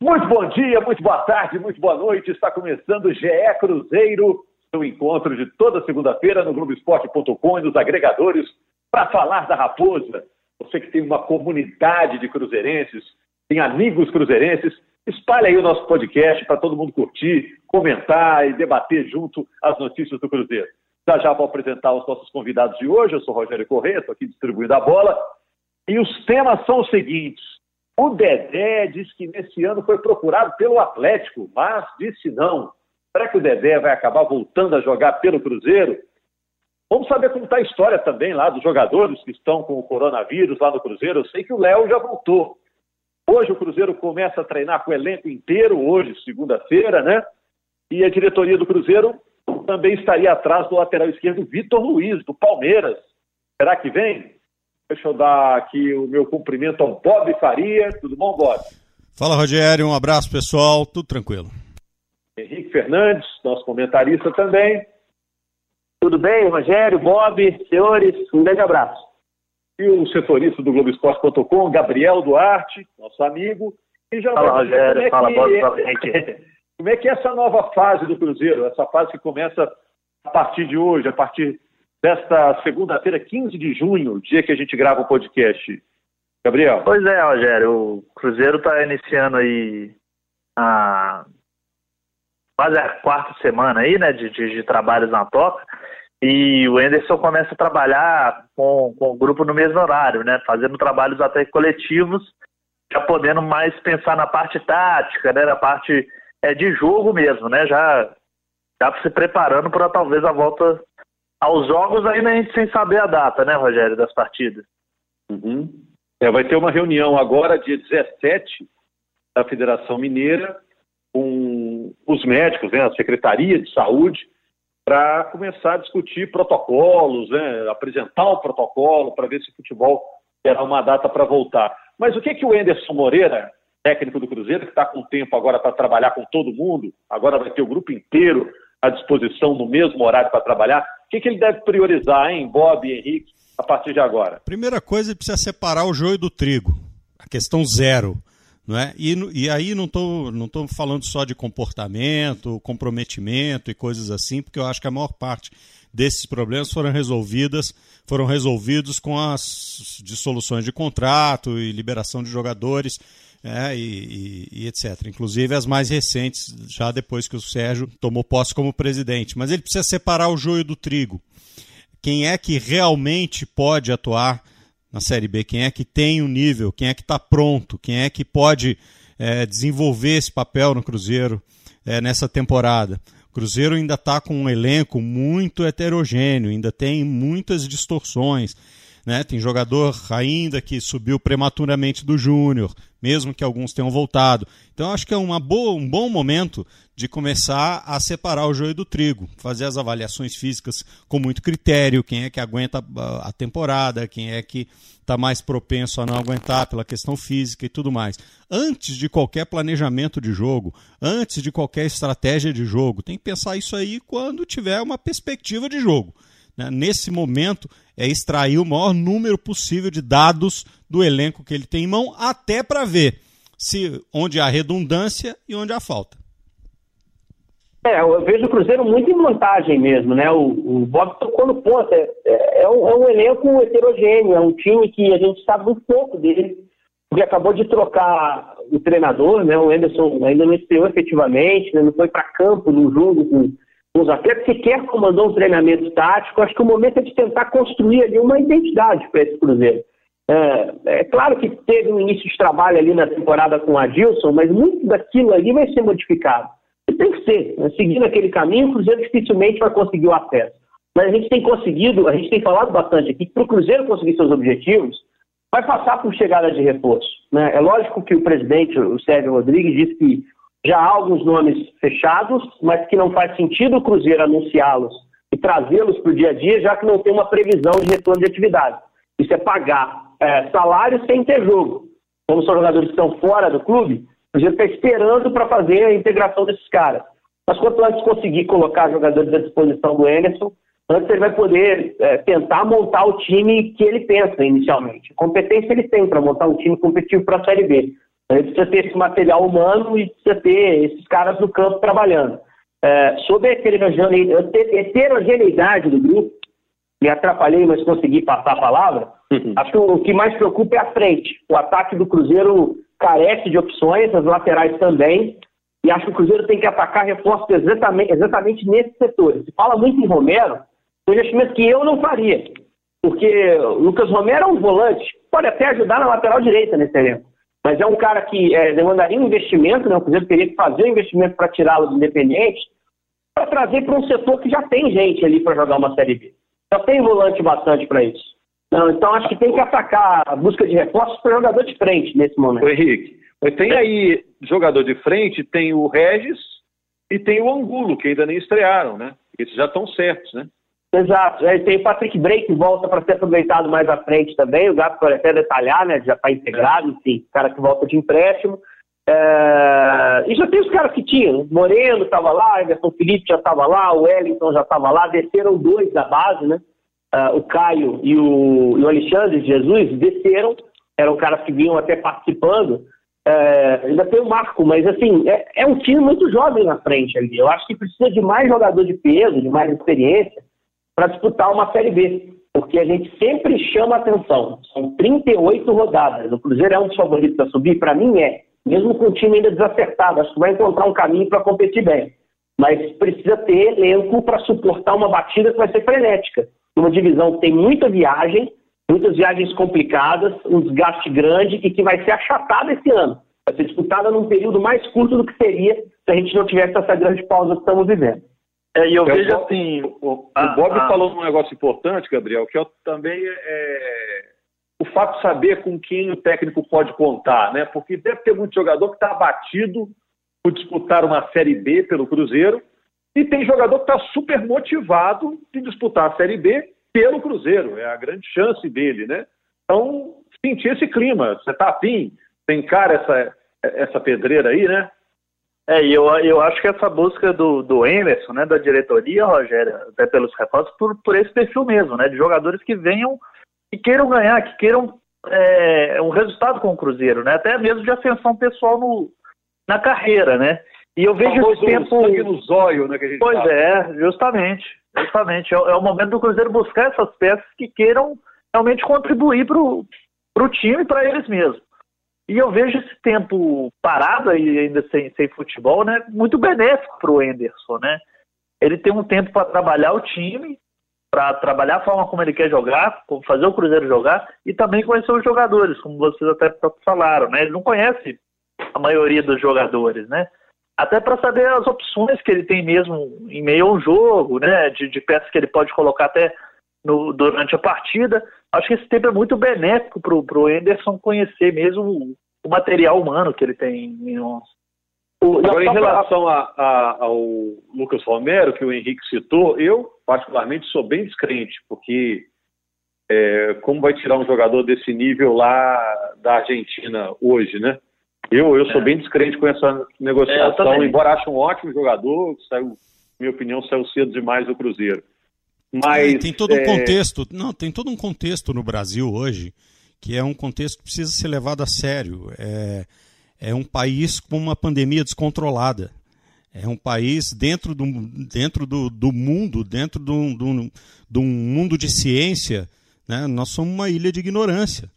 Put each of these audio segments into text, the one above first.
Muito bom dia, muito boa tarde, muito boa noite. Está começando o GE Cruzeiro, seu encontro de toda segunda-feira no Globoesporte.com e nos agregadores para falar da Raposa. Você que tem uma comunidade de cruzeirenses, tem amigos cruzeirenses, espalhe aí o nosso podcast para todo mundo curtir, comentar e debater junto as notícias do Cruzeiro. Já já vou apresentar os nossos convidados de hoje. Eu sou Rogério Corrêa, estou aqui distribuindo a bola. E os temas são os seguintes. O Dedé diz que nesse ano foi procurado pelo Atlético, mas disse não. Será que o Dedé vai acabar voltando a jogar pelo Cruzeiro? Vamos saber como está a história também lá dos jogadores que estão com o coronavírus lá no Cruzeiro. Eu sei que o Léo já voltou. Hoje o Cruzeiro começa a treinar com o elenco inteiro, hoje, segunda-feira, né? E a diretoria do Cruzeiro também estaria atrás do lateral esquerdo Vitor Luiz, do Palmeiras. Será que vem? Deixa eu dar aqui o meu cumprimento ao Bob Faria. Tudo bom, Bob? Fala, Rogério. Um abraço, pessoal. Tudo tranquilo. Henrique Fernandes, nosso comentarista também. Tudo bem, Rogério, Bob, senhores? Um grande abraço. E o setorista do Globoesporte.com, Gabriel Duarte, nosso amigo. E já fala, Rogério. É fala, Bob, fala, Henrique. Como é que é essa nova fase do Cruzeiro? Essa fase que começa a partir de hoje, a partir desta segunda-feira, 15 de junho, dia que a gente grava o podcast. Gabriel. Pois é, Rogério, o Cruzeiro está iniciando aí a quase a quarta semana aí, né, de, de, de, trabalhos na toca, e o Enderson começa a trabalhar com, com o grupo no mesmo horário, né, fazendo trabalhos até coletivos, já podendo mais pensar na parte tática, né, na parte é, de jogo mesmo, né, já, já se preparando para talvez a volta aos jogos ainda a gente sem saber a data, né, Rogério, das partidas. Uhum. É, vai ter uma reunião agora, dia 17, da Federação Mineira, com os médicos, né, a Secretaria de Saúde, para começar a discutir protocolos, né, apresentar o protocolo para ver se o futebol terá uma data para voltar. Mas o que, que o Enderson Moreira, técnico do Cruzeiro, que está com tempo agora para trabalhar com todo mundo, agora vai ter o grupo inteiro à disposição no mesmo horário para trabalhar, o que, que ele deve priorizar, hein, Bob e Henrique, a partir de agora? Primeira coisa, ele precisa separar o joio do trigo. A questão zero. Não é? e, e aí não estou não tô falando só de comportamento, comprometimento e coisas assim, porque eu acho que a maior parte desses problemas foram resolvidas, foram resolvidos com as dissoluções de contrato e liberação de jogadores é, e, e, e, etc. Inclusive as mais recentes, já depois que o Sérgio tomou posse como presidente. Mas ele precisa separar o joio do trigo. Quem é que realmente pode atuar na Série B? Quem é que tem o um nível? Quem é que está pronto? Quem é que pode é, desenvolver esse papel no Cruzeiro é, nessa temporada? Cruzeiro ainda está com um elenco muito heterogêneo, ainda tem muitas distorções. Né? Tem jogador ainda que subiu prematuramente do Júnior, mesmo que alguns tenham voltado. Então acho que é uma boa, um bom momento de começar a separar o joio do trigo, fazer as avaliações físicas com muito critério, quem é que aguenta a temporada, quem é que está mais propenso a não aguentar pela questão física e tudo mais. Antes de qualquer planejamento de jogo, antes de qualquer estratégia de jogo, tem que pensar isso aí quando tiver uma perspectiva de jogo. Né? Nesse momento, é extrair o maior número possível de dados do elenco que ele tem em mão, até para ver se onde há redundância e onde há falta. É, eu vejo o Cruzeiro muito em vantagem mesmo, né? O, o Bob tocou no ponto. É, é, é, um, é, um, elenco heterogêneo, é um time que a gente sabe muito pouco dele, porque acabou de trocar o treinador, né? O Anderson ainda não estreou efetivamente, né? não foi para campo no jogo com os atletas sequer comandou um treinamento tático. Acho que o momento é de tentar construir ali uma identidade para esse Cruzeiro. É, é, claro que teve um início de trabalho ali na temporada com o Adilson, mas muito daquilo ali vai ser modificado. E tem que ser. Né? Seguindo aquele caminho, o Cruzeiro dificilmente vai conseguir o acesso. Mas a gente tem conseguido, a gente tem falado bastante aqui, que para o Cruzeiro conseguir seus objetivos, vai passar por chegada de reforço. Né? É lógico que o presidente, o Sérgio Rodrigues, disse que já há alguns nomes fechados, mas que não faz sentido o Cruzeiro anunciá-los e trazê-los para o dia a dia, já que não tem uma previsão de retorno de atividade. Isso é pagar é, salário sem ter jogo. Como são jogadores que estão fora do clube, o Cruzeiro está esperando para fazer a integração desses caras. Mas quanto antes conseguir colocar jogadores à disposição do Emerson, antes ele vai poder é, tentar montar o time que ele pensa inicialmente. Competência ele tem para montar um time competitivo para a Série B. Ele precisa ter esse material humano e precisa ter esses caras no campo trabalhando. É, sobre a heterogeneidade do grupo, me atrapalhei, mas consegui passar a palavra. Uhum. Acho que o que mais preocupa é a frente. O ataque do Cruzeiro carece de opções, as laterais também. E acho que o Cruzeiro tem que atacar reforços exatamente, exatamente nesses setores. Se fala muito em Romero, um investimento que eu não faria. Porque o Lucas Romero é um volante, pode até ajudar na lateral direita nesse elenco. Mas é um cara que é, demandaria um investimento, né? o Cruzeiro teria que fazer um investimento para tirá-lo do Independente, para trazer para um setor que já tem gente ali para jogar uma Série B. Já tem volante bastante para isso. Não, então acho que tem que atacar a busca de reforços para jogador de frente nesse momento. O Henrique, mas tem aí jogador de frente, tem o Regis e tem o Angulo, que ainda nem estrearam, né? Esses já estão certos, né? Exato. Aí tem o Patrick que volta para ser aproveitado mais à frente também. O Gato pode até detalhar, né? Já está integrado, enfim, cara que volta de empréstimo. É... E já tem os caras que tinham. Moreno estava lá, Everton Felipe já estava lá, o Wellington já estava lá. Desceram dois da base, né? Uh, o Caio e o, e o Alexandre Jesus desceram. Eram caras que vinham até participando. É, ainda tem o Marco, mas assim, é, é, um time muito jovem na frente ali. Eu acho que precisa de mais jogador de peso, de mais experiência, para disputar uma Série B. Porque a gente sempre chama atenção. São 38 rodadas. O Cruzeiro é um dos favoritos a subir? Para mim é. Mesmo com o time ainda desacertado. Acho que vai encontrar um caminho para competir bem. Mas precisa ter elenco para suportar uma batida que vai ser frenética. Uma divisão que tem muita viagem, muitas viagens complicadas, um desgaste grande e que vai ser achatada esse ano. Vai ser disputada num período mais curto do que seria se a gente não tivesse essa grande pausa que estamos vivendo. É, e eu, eu vejo assim. O, ah, o Bob ah, falou um negócio importante, Gabriel, que eu também é, é o fato de saber com quem o técnico pode contar, né? Porque deve ter muito jogador que está abatido por disputar uma Série B pelo Cruzeiro, e tem jogador que está super motivado de disputar a Série B pelo Cruzeiro, é a grande chance dele, né? Então, sentir esse clima, você tá afim, tem cara essa, essa pedreira aí, né? É, e eu, eu acho que essa busca do, do Emerson, né, da diretoria, Rogério, até pelos reforços, por, por esse perfil mesmo, né, de jogadores que venham, que queiram ganhar, que queiram é, um resultado com o Cruzeiro, né, até mesmo de ascensão pessoal no, na carreira, né. E eu vejo esse tempo. Sangue no zóio, né, que a gente pois fala. é, justamente. Justamente. É, é, o momento do Cruzeiro buscar essas peças que queiram realmente contribuir para o time e para eles mesmos. E eu vejo esse tempo parado e ainda sem, sem futebol, né, muito benéfico para o Enderson, né? Ele tem um tempo para trabalhar o time, para trabalhar a forma como ele quer jogar, como fazer o Cruzeiro jogar e também conhecer os jogadores, como vocês até falaram, né? Ele não conhece a maioria dos jogadores, né? até para saber as opções que ele tem mesmo em meio ao jogo, né? De, de peças que ele pode colocar até no, durante a partida. Acho que esse tempo é muito benéfico para o Anderson conhecer mesmo o, o, material humano que ele tem em nós. Agora, em relação a, a, ao Lucas Romero, que o Henrique citou, eu, particularmente, sou bem descrente, porque é, como vai tirar um jogador desse nível lá da Argentina hoje, né? Eu, eu sou é. bem descrente com essa negociação, é, embora ache um ótimo jogador, saiu, minha opinião, saiu cedo demais do Cruzeiro. Mas é, tem todo um é, contexto, não, tem todo um contexto no Brasil hoje que é um contexto que precisa ser levado a sério. É, é um país com uma pandemia descontrolada. É um país dentro do, dentro do, do mundo, dentro do, do, do mundo de ciência, né? nós somos uma ilha de ignorância.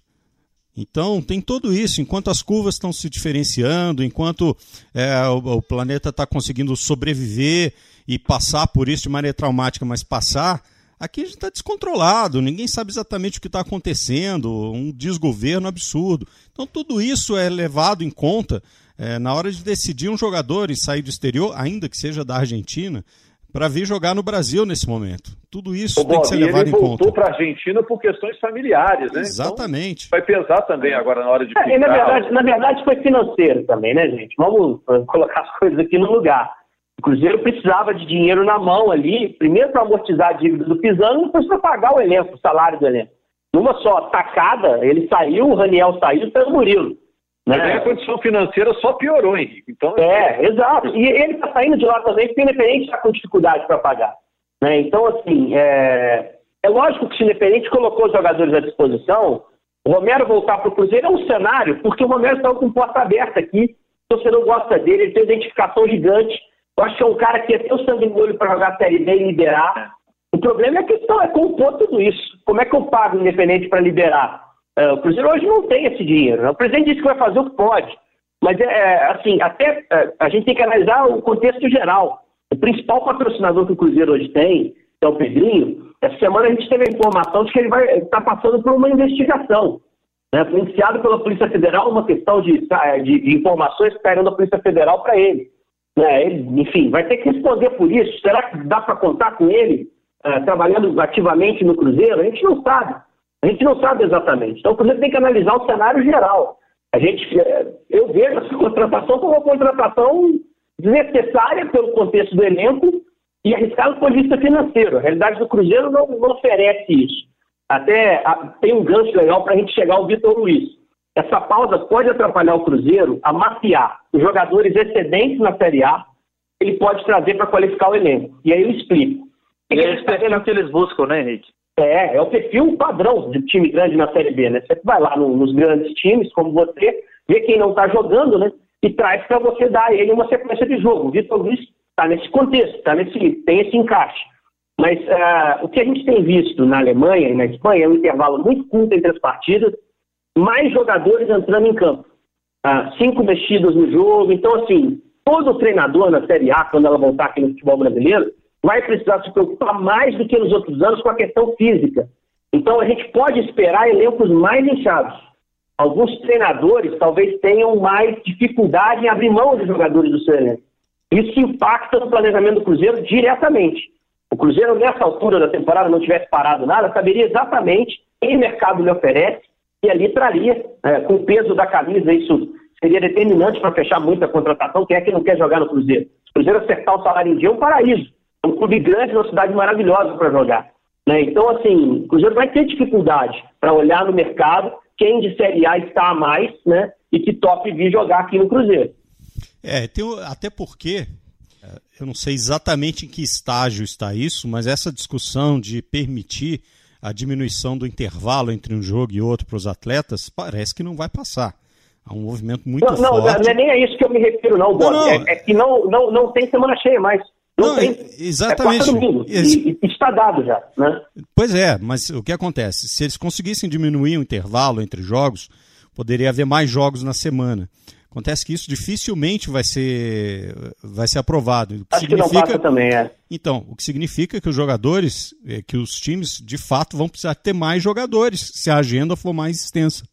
Então, tem tudo isso. Enquanto as curvas estão se diferenciando, enquanto é, o, o, planeta está conseguindo sobreviver e passar por isso de maneira traumática, mas passar, aqui a gente está descontrolado, ninguém sabe exatamente o que está acontecendo, um desgoverno absurdo. Então, tudo isso é levado em conta é, na hora de decidir um jogador e sair do exterior, ainda que seja da Argentina para vir jogar no Brasil nesse momento. Tudo isso tem que ser levado em conta. Ele voltou para a Argentina por questões familiares, né? Exatamente. Então, vai pesar também agora na hora de é, na, verdade, na verdade foi financeiro também, né, gente? Vamos colocar as coisas aqui no lugar. O Cruzeiro precisava de dinheiro na mão ali, primeiro para amortizar a dívida do Pisano, depois para pagar o elenco, o salário do elenco. Numa só tacada, ele saiu, o Raniel saiu, saiu o Murilo. Mas né? aí a condição financeira só piorou, Henrique. Então, é, exato. E ele está saindo de lá também porque o Independente está com dificuldade para pagar. Né? Então, assim, é... é lógico que se o Independente colocou os jogadores à disposição, O Romero voltar para o Cruzeiro é um cenário, porque o Romero está com porta aberta aqui, o torcedor gosta dele, ele tem identificação gigante. Eu acho que é um cara que ia ter o sangue no olho para jogar a Série B e liberar. O problema é a questão, é compor tudo isso. Como é que eu pago o Independente para liberar? É, o Cruzeiro hoje não tem esse dinheiro. Né? O presidente disse que vai fazer o que pode. Mas, é, é assim, até é, a gente tem que analisar o contexto geral. O principal patrocinador que o Cruzeiro hoje tem, que é o Pedrinho, essa semana a gente teve a informação de que ele vai estar tá passando por uma investigação. Né? Foi iniciado pela Polícia Federal uma questão de, de, de informações que caíram da Polícia Federal para ele. Ele. Enfim, vai ter que responder por isso. Será que dá para contar com ele uh, trabalhando ativamente no Cruzeiro? A gente não sabe. A gente não sabe exatamente. Então o Cruzeiro tem que analisar o cenário geral. A gente, eh, eu vejo essa contratação como uma contratação desnecessária pelo contexto do elenco e arriscado do ponto de vista financeiro. A realidade do Cruzeiro não, não oferece isso. Até a, tem um gancho legal para a gente chegar ao Vitor Luiz. Essa pausa pode atrapalhar o Cruzeiro a mapear os jogadores excedentes na Série A, ele pode trazer para qualificar o elenco. E aí eu explico. E é esse perfil que eles buscam, né, Henrique? É, é o perfil padrão de time grande na Série B, né? Você vai lá no, nos grandes times, como você, vê quem não está jogando, né? E traz para você dar a ele uma sequência de jogo. O Vitor Luiz está nesse contexto, tá nesse, tem esse encaixe. Mas uh, o que a gente tem visto na Alemanha e na Espanha é um intervalo muito curto entre as partidas, mais jogadores entrando em campo. Uh, cinco mexidas no jogo. Então, assim, todo treinador na Série A, quando ela voltar aqui no futebol brasileiro, vai precisar se preocupar mais do que nos outros anos com a questão física. Então a gente pode esperar elencos mais inchados. Alguns treinadores talvez tenham mais dificuldade em abrir mão dos jogadores do seu elenco. Isso impacta no planejamento do Cruzeiro diretamente. O Cruzeiro, nessa altura da temporada, não tivesse parado nada, saberia exatamente quem o mercado lhe oferece e ali traria, é, com o peso da camisa, isso seria determinante para fechar muita contratação. Quem é que não quer jogar no Cruzeiro? O Cruzeiro acertar o salário em dia é um paraíso. É um clube grande, uma cidade maravilhosa para jogar. Né? Então, assim, o Cruzeiro vai ter dificuldade para olhar no mercado quem de Série A está a mais né? e que top vir jogar aqui no Cruzeiro. É, tem, até porque, é, eu não sei exatamente em que estágio está isso, mas essa discussão de permitir a diminuição do intervalo entre um jogo e outro para os atletas parece que não vai passar. Há um movimento muito não, não, forte. Não, é nem a isso que eu me refiro, não, não, não. É, é, que não, não, não tem semana cheia mais. Não, tem, exatamente. É e, e está dado já, né? Pois é, mas o que acontece? Se eles conseguissem diminuir o intervalo entre jogos, poderia haver mais jogos na semana. Acontece que isso dificilmente vai ser, vai ser aprovado. O que Acho significa... que não passa também, é. Então, o que significa que os jogadores, é, que os times, de fato, vão precisar ter mais jogadores se a agenda for mais extensa.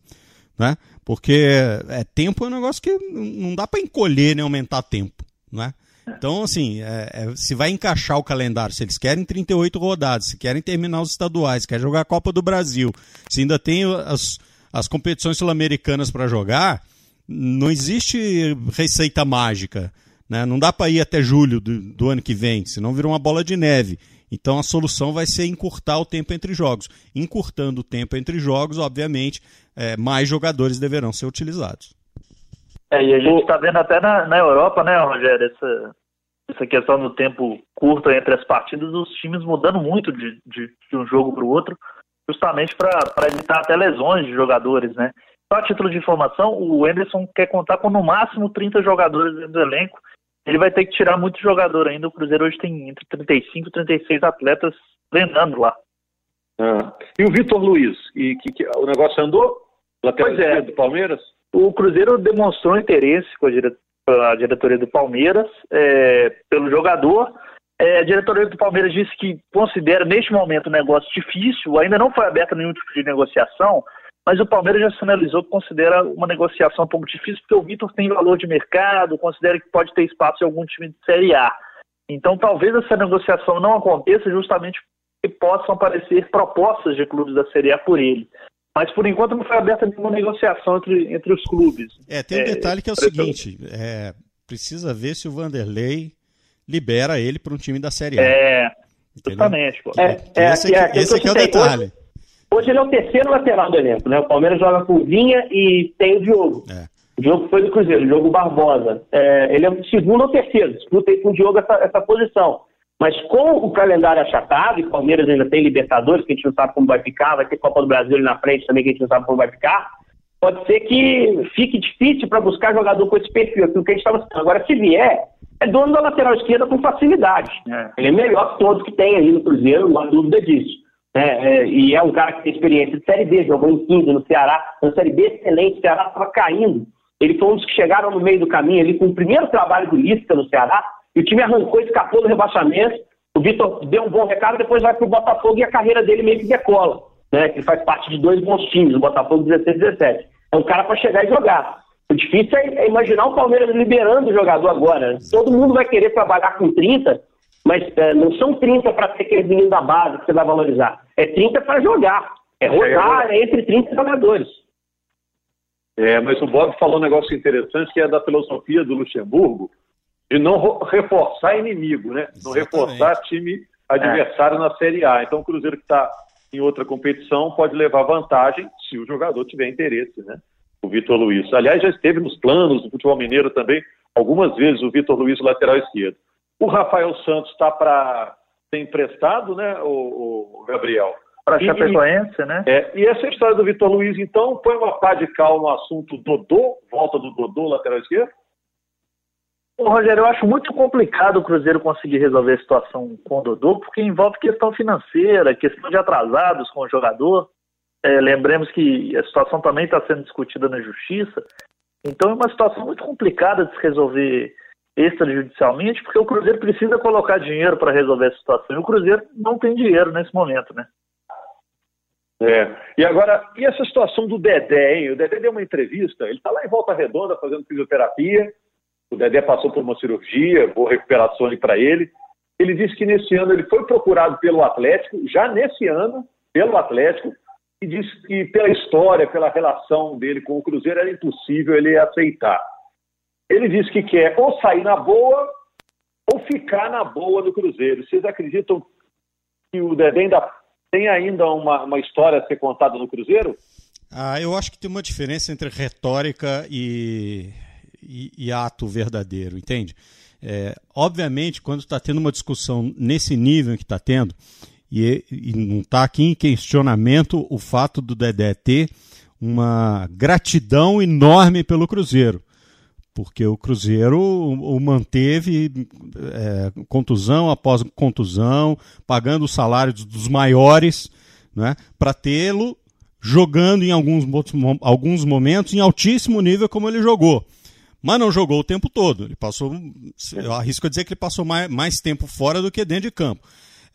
Né? Porque é, tempo é um negócio que não dá para encolher nem aumentar tempo. Né? Então, assim, é, é, se vai encaixar o calendário, se eles querem 38 rodadas, se querem terminar os estaduais, querem jogar a Copa do Brasil, se ainda tem as, as competições sul-americanas para jogar, não existe receita mágica. Né? Não dá para ir até julho do, do ano que vem, senão vira uma bola de neve. Então a solução vai ser encurtar o tempo entre jogos. Encurtando o tempo entre jogos, obviamente, é, mais jogadores deverão ser utilizados. É, e a gente está vendo até na, na Europa, né, Rogério, essa, essa questão do tempo curto entre as partidas, os times mudando muito de, de, de um jogo para o outro, justamente para evitar até lesões de jogadores, né? Só a título de informação, o Anderson quer contar com no máximo 30 jogadores dentro do elenco. Ele vai ter que tirar muito jogador ainda. O Cruzeiro hoje tem entre 35 e 36 atletas treinando lá. Ah. E o Vitor Luiz? E que, que, o negócio andou? Lateral pois é. do Palmeiras? O Cruzeiro demonstrou interesse com a, dire... a diretoria do Palmeiras é, pelo jogador. É, a diretoria do Palmeiras disse que considera neste momento o negócio difícil, ainda não foi aberta nenhum tipo de negociação, mas o Palmeiras já sinalizou que considera uma negociação um pouco difícil, porque o Vitor tem valor de mercado, considera que pode ter espaço em algum time de Série A. Então talvez essa negociação não aconteça justamente porque possam aparecer propostas de clubes da Série A por ele. Mas por enquanto não foi aberta nenhuma negociação entre, entre os clubes. É, tem um é, detalhe que é o seguinte: é, precisa ver se o Vanderlei libera ele para um time da Série A. É, justamente. É, é, esse aqui, é, esse aqui é o detalhe. Hoje, hoje, ele é o terceiro lateral do elenco, né? O Palmeiras joga com o Vinha e tem o Diogo. É. O Diogo foi do Cruzeiro, o Diogo Barbosa. É, ele é o segundo ou terceiro, disputa aí com o Diogo essa, essa posição. Mas com o calendário achatado, e o Palmeiras ainda tem Libertadores, que a gente não sabe como vai ficar, vai ter Copa do Brasil ali na frente também, que a gente não sabe como vai ficar, pode ser que fique difícil para buscar jogador com esse perfil, aquilo que a gente estava Agora, se vier, é dono da lateral esquerda com facilidade. É. Ele é melhor que todos que tem aí no Cruzeiro, não há dúvida disso. É, é, e é um cara que tem experiência de Série B, jogou em 15 no Ceará, na Série B excelente, o Ceará estava caindo. Ele foi um dos que chegaram no meio do caminho ali com o primeiro trabalho do Lisca no Ceará, e o time arrancou, escapou do rebaixamento. O Vitor deu um bom recado, depois vai para o Botafogo e a carreira dele meio que decola. Né? Ele faz parte de dois bons times, o Botafogo 16 e 17. É um cara para chegar e jogar. O difícil é, é imaginar o Palmeiras liberando o jogador agora. Todo mundo vai querer trabalhar com 30, mas é, não são 30 para ter aquele menino da base que você vai valorizar. É 30 para jogar. É rodar é entre 30 jogadores. É, mas o Bob falou um negócio interessante que é da filosofia do Luxemburgo de não reforçar inimigo, né? Não reforçar time adversário é. na Série A. Então o Cruzeiro que está em outra competição pode levar vantagem se o jogador tiver interesse, né? O Vitor Luiz. Aliás, já esteve nos planos do futebol mineiro também, algumas vezes o Vitor Luiz, lateral esquerdo. O Rafael Santos está para ser emprestado, né, o, o Gabriel? Para Chapecoense, né? É, e essa história do Vitor Luiz, então, põe uma pá de cal no assunto Dodô, volta do Dodô, lateral esquerdo? Ô, Rogério, eu acho muito complicado o Cruzeiro conseguir resolver a situação com o Dodô, porque envolve questão financeira, questão de atrasados com o jogador. É, lembremos que a situação também está sendo discutida na justiça. Então é uma situação muito complicada de se resolver extrajudicialmente, porque o Cruzeiro precisa colocar dinheiro para resolver essa situação. E o Cruzeiro não tem dinheiro nesse momento, né? É. E agora, e essa situação do Dedé, hein? O Dedé deu uma entrevista, ele está lá em Volta Redonda fazendo fisioterapia, o Dedé passou por uma cirurgia, boa recuperação ali para ele. Ele disse que nesse ano ele foi procurado pelo Atlético, já nesse ano, pelo Atlético, e disse que pela história, pela relação dele com o Cruzeiro, era impossível ele aceitar. Ele disse que quer ou sair na boa ou ficar na boa no Cruzeiro. Vocês acreditam que o Dedé ainda tem ainda uma, uma história a ser contada no Cruzeiro? Ah, eu acho que tem uma diferença entre retórica e e, e ato verdadeiro, entende? É, obviamente, quando está tendo uma discussão nesse nível que está tendo, e, e não está aqui em questionamento o fato do Dedé ter uma gratidão enorme pelo Cruzeiro, porque o Cruzeiro o manteve é, contusão após contusão, pagando os salários dos maiores, né, para tê-lo jogando em alguns, alguns momentos em altíssimo nível como ele jogou mas não jogou o tempo todo. Ele passou, eu arrisco a dizer que ele passou mais, mais tempo fora do que dentro de campo.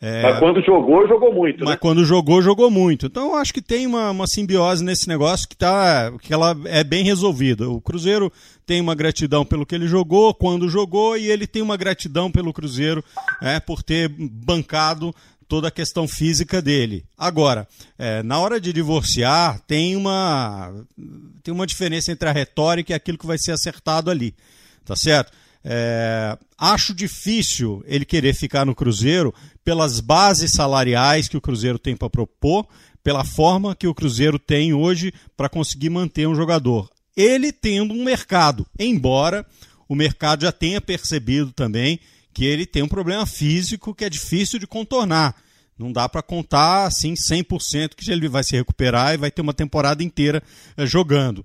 É, mas quando jogou, jogou muito. Mas né? quando jogou, jogou muito. Então eu acho que tem uma, uma simbiose nesse negócio que, tá, que ela é bem resolvida. O Cruzeiro tem uma gratidão pelo que ele jogou, quando jogou, e ele tem uma gratidão pelo Cruzeiro é, por ter bancado toda a questão física dele. Agora, é, na hora de divorciar, tem uma, tem uma diferença entre a retórica e aquilo que vai ser acertado ali. Tá certo? É, acho difícil ele querer ficar no Cruzeiro pelas bases salariais que o Cruzeiro tem para propor, pela forma que o Cruzeiro tem hoje para conseguir manter um jogador. Ele tendo um mercado, embora o mercado já tenha percebido também que ele tem um problema físico que é difícil de contornar. Não dá para contar assim 100% que ele vai se recuperar e vai ter uma temporada inteira eh, jogando,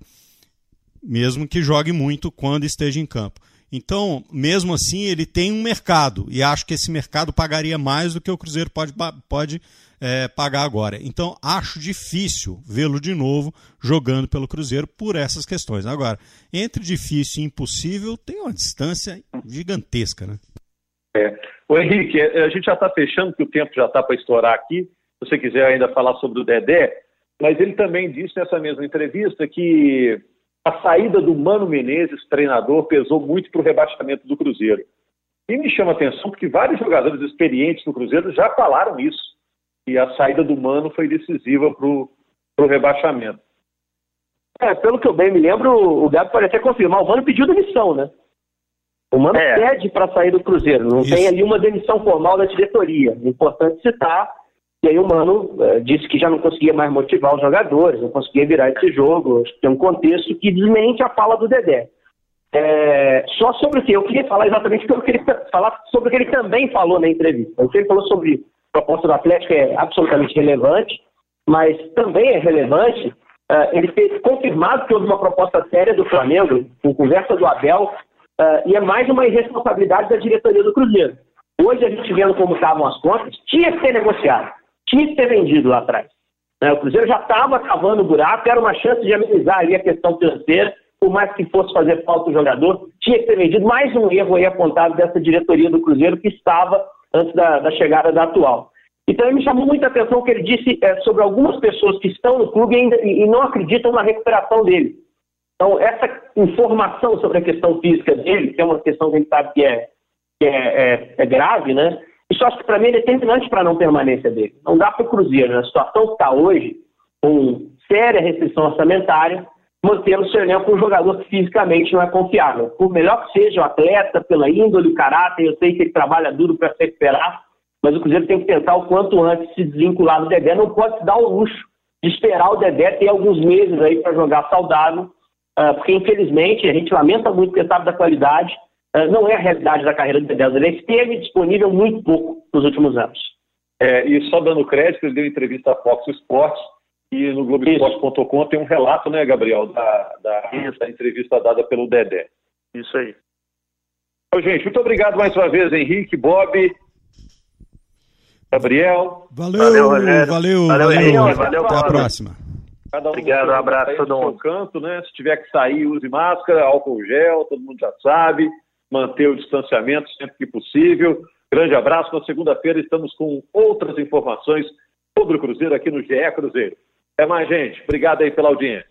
mesmo que jogue muito quando esteja em campo. Então, mesmo assim, ele tem um mercado e acho que esse mercado pagaria mais do que o Cruzeiro pode, pode é, pagar agora. Então, acho difícil vê-lo de novo jogando pelo Cruzeiro por essas questões. Agora, entre difícil e impossível, tem uma distância gigantesca, né? É. O Henrique, é, a gente já está fechando, que o tempo já está para estourar aqui. Se você quiser ainda falar sobre o Dedé, mas ele também disse nessa mesma entrevista que a saída do Mano Menezes, treinador, pesou muito para o rebaixamento do Cruzeiro. E me chama a atenção porque vários jogadores experientes do Cruzeiro já falaram isso. E a saída do Mano foi decisiva para o rebaixamento. É, pelo que eu bem me lembro, o Gabi pode até confirmar, o Mano pediu demissão, né? O Mano é. pede para sair do Cruzeiro, não Isso. tem ali uma demissão formal da diretoria. É importante citar. E aí o Mano é, disse que já não conseguia mais motivar os jogadores, não conseguia virar esse jogo. Tem um contexto que desmente a fala do Dedé. É, só sobre o que eu queria falar exatamente o que eu queria falar sobre o que ele também falou na entrevista. O que ele falou sobre a proposta do Atlético é absolutamente relevante, mas também é relevante uh, ele ter confirmado que houve uma proposta séria do Flamengo, com conversa do Abel, uh, e é mais uma irresponsabilidade da diretoria do Cruzeiro. Hoje, a gente vendo como estavam as contas, tinha que ser negociado, tinha que ser vendido lá atrás. Né? O Cruzeiro já estava cavando o buraco, era uma chance de amenizar ali a questão financeira, por mais que fosse fazer falta o jogador, tinha que ser vendido. Mais um erro aí apontado dessa diretoria do Cruzeiro que estava antes da, da chegada da atual. Então, me chamou muita atenção o que ele disse é, sobre algumas pessoas que estão no clube e, ainda, e não acreditam na recuperação dele. Então, essa informação sobre a questão física dele, que é uma questão que a gente sabe que é, que é, é, é grave, né? Isso acho que para mim é determinante para a não permanência dele. Não dá para o Cruzeiro, na situação que está hoje, com séria restrição orçamentária, manter o seu elenco um jogador que fisicamente não é confiável. Por melhor que seja o atleta, pela índole, o caráter, eu sei que ele trabalha duro para se recuperar, mas o Cruzeiro tem que tentar o quanto antes se desvincular do Dedé. Não pode se dar o luxo de esperar o Dedé ter alguns meses aí para jogar saudável, ah, porque infelizmente a gente lamenta muito porque sabe da qualidade, não é a realidade da carreira do Dedé. Ele esteve disponível muito pouco nos últimos anos. É, e só dando crédito, ele deu entrevista à Fox Sports e no Globoesporte.com tem um relato, né, Gabriel, da, da, da, entrevista dada pelo Dedé. Isso aí. Então, gente, muito obrigado mais uma vez, Henrique, Bob, Gabriel. Valeu, valeu, valeu. Valeu, valeu. valeu Até a próxima. Cada um Obrigado, um abraço todo mundo. canto, né? Se tiver que sair, use máscara, álcool gel, todo mundo já sabe. Manter o distanciamento sempre que possível. Grande abraço. Na segunda-feira estamos com outras informações sobre o Cruzeiro aqui no GE Cruzeiro. Até mais, gente. Obrigado aí pela audiência.